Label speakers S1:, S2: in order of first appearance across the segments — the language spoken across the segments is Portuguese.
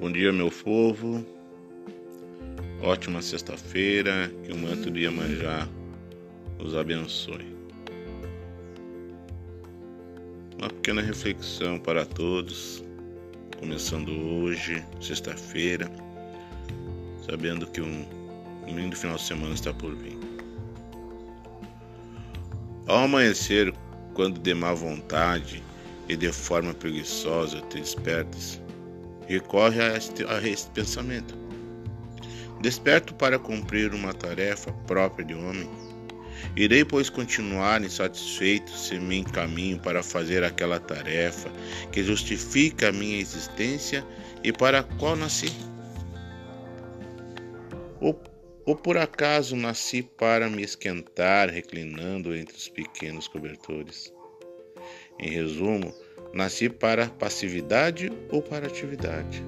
S1: Bom dia, meu povo. Ótima sexta-feira. Que o manto de Iemanjá os abençoe. Uma pequena reflexão para todos, começando hoje, sexta-feira, sabendo que um, lindo final de semana está por vir. Ao amanhecer, quando de má vontade e de forma preguiçosa te despertas, recorre a este, a este pensamento. Desperto para cumprir uma tarefa própria de homem. Irei, pois, continuar insatisfeito se me encaminho para fazer aquela tarefa que justifica a minha existência e para a qual nasci. Ou, ou por acaso nasci para me esquentar reclinando entre os pequenos cobertores? Em resumo, Nasci para passividade ou para atividade?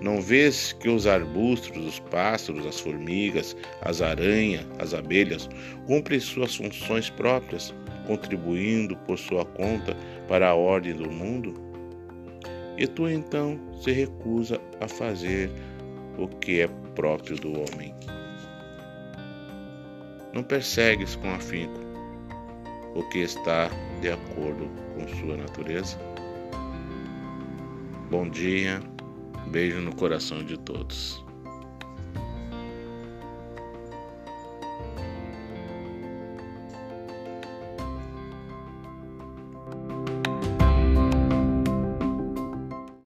S1: Não vês que os arbustos, os pássaros, as formigas, as aranhas, as abelhas cumprem suas funções próprias, contribuindo por sua conta para a ordem do mundo? E tu então se recusa a fazer o que é próprio do homem. Não persegues com afinco o que está de acordo com sua natureza. Bom dia, beijo no coração de todos.